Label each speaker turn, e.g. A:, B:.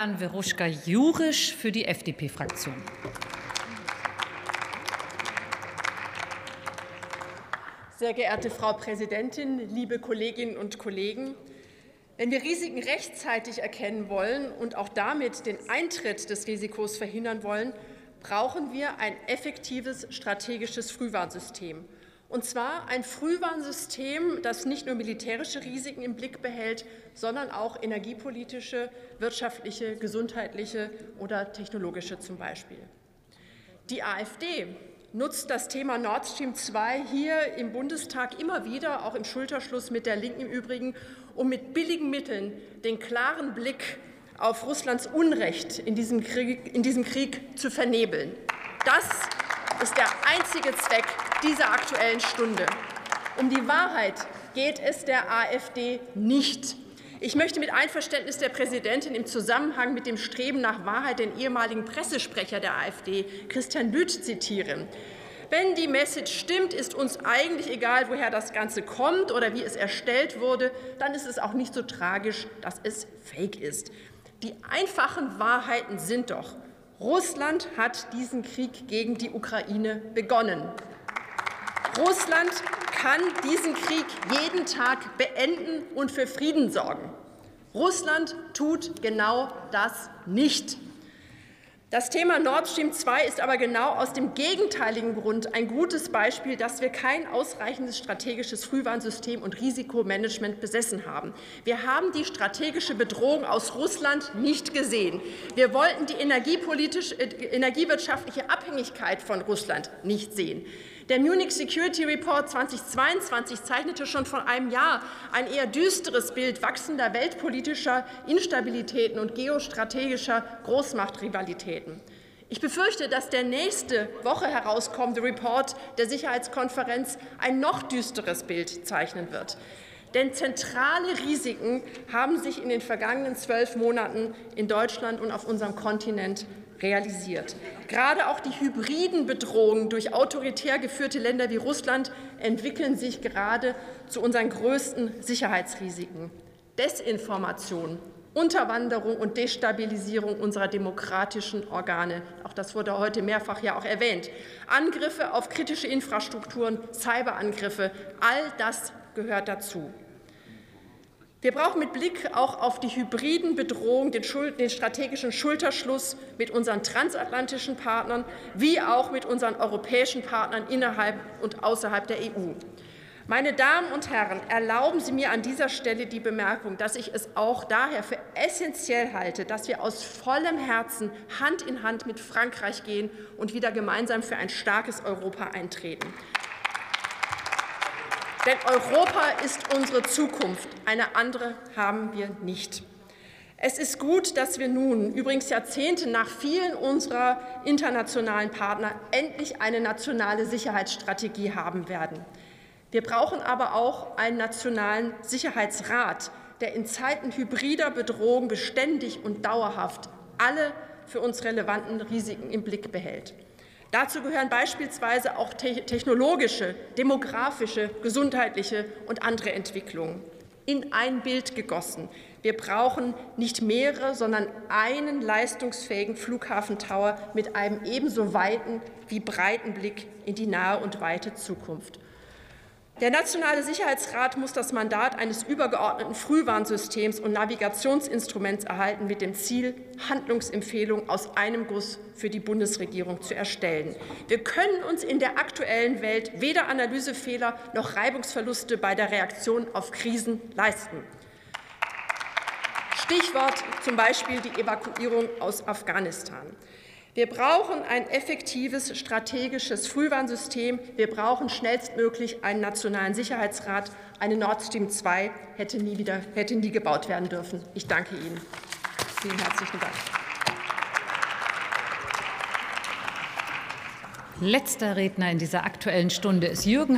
A: An Veruschka Jurisch für die FDP-Fraktion.
B: Sehr geehrte Frau Präsidentin, liebe Kolleginnen und Kollegen! Wenn wir Risiken rechtzeitig erkennen wollen und auch damit den Eintritt des Risikos verhindern wollen, brauchen wir ein effektives strategisches Frühwarnsystem. Und zwar ein Frühwarnsystem, das nicht nur militärische Risiken im Blick behält, sondern auch energiepolitische, wirtschaftliche, gesundheitliche oder technologische zum Beispiel. Die AfD nutzt das Thema Nord Stream 2 hier im Bundestag immer wieder, auch im Schulterschluss mit der Linken im Übrigen, um mit billigen Mitteln den klaren Blick auf Russlands Unrecht in diesem Krieg, in diesem Krieg zu vernebeln. Das ist der einzige Zweck dieser Aktuellen Stunde. Um die Wahrheit geht es der AfD nicht. Ich möchte mit Einverständnis der Präsidentin im Zusammenhang mit dem Streben nach Wahrheit den ehemaligen Pressesprecher der AfD, Christian Lüth, zitieren. Wenn die Message stimmt, ist uns eigentlich egal, woher das Ganze kommt oder wie es erstellt wurde, dann ist es auch nicht so tragisch, dass es fake ist. Die einfachen Wahrheiten sind doch, Russland hat diesen Krieg gegen die Ukraine begonnen. Russland kann diesen Krieg jeden Tag beenden und für Frieden sorgen. Russland tut genau das nicht. Das Thema Nord Stream 2 ist aber genau aus dem gegenteiligen Grund ein gutes Beispiel, dass wir kein ausreichendes strategisches Frühwarnsystem und Risikomanagement besessen haben. Wir haben die strategische Bedrohung aus Russland nicht gesehen. Wir wollten die äh, energiewirtschaftliche Abhängigkeit von Russland nicht sehen. Der Munich Security Report 2022 zeichnete schon vor einem Jahr ein eher düsteres Bild wachsender weltpolitischer Instabilitäten und geostrategischer Großmachtrivalitäten. Ich befürchte, dass der nächste Woche herauskommende Report der Sicherheitskonferenz ein noch düsteres Bild zeichnen wird. Denn zentrale Risiken haben sich in den vergangenen zwölf Monaten in Deutschland und auf unserem Kontinent realisiert. Gerade auch die hybriden Bedrohungen durch autoritär geführte Länder wie Russland entwickeln sich gerade zu unseren größten Sicherheitsrisiken. Desinformation, Unterwanderung und Destabilisierung unserer demokratischen Organe. Auch das wurde heute mehrfach ja auch erwähnt. Angriffe auf kritische Infrastrukturen, Cyberangriffe, all das gehört dazu. Wir brauchen mit Blick auch auf die hybriden Bedrohungen den, den, strategischen Schulterschluss mit unseren transatlantischen Partnern wie auch mit unseren europäischen Partnern innerhalb und außerhalb der EU. Meine Damen und Herren, erlauben Sie mir an dieser Stelle die Bemerkung, dass ich es auch daher für essentiell halte, dass wir aus vollem Herzen Hand in Hand mit Frankreich gehen und wieder gemeinsam für ein starkes Europa eintreten. Denn Europa ist unsere Zukunft. Eine andere haben wir nicht. Es ist gut, dass wir nun, übrigens Jahrzehnte nach vielen unserer internationalen Partner, endlich eine nationale Sicherheitsstrategie haben werden. Wir brauchen aber auch einen nationalen Sicherheitsrat, der in Zeiten hybrider Bedrohung beständig und dauerhaft alle für uns relevanten Risiken im Blick behält. Dazu gehören beispielsweise auch technologische, demografische, gesundheitliche und andere Entwicklungen. In ein Bild gegossen. Wir brauchen nicht mehrere, sondern einen leistungsfähigen Flughafentower mit einem ebenso weiten wie breiten Blick in die nahe und weite Zukunft. Der Nationale Sicherheitsrat muss das Mandat eines übergeordneten Frühwarnsystems und Navigationsinstruments erhalten, mit dem Ziel, Handlungsempfehlungen aus einem Guss für die Bundesregierung zu erstellen. Wir können uns in der aktuellen Welt weder Analysefehler noch Reibungsverluste bei der Reaktion auf Krisen leisten. Stichwort zum Beispiel die Evakuierung aus Afghanistan. Wir brauchen ein effektives strategisches Frühwarnsystem. Wir brauchen schnellstmöglich einen nationalen Sicherheitsrat. Eine Nord Stream 2 hätte nie, wieder, hätte nie gebaut werden dürfen. Ich danke Ihnen. Vielen herzlichen Dank.
A: Letzter Redner in dieser Aktuellen Stunde ist Jürgen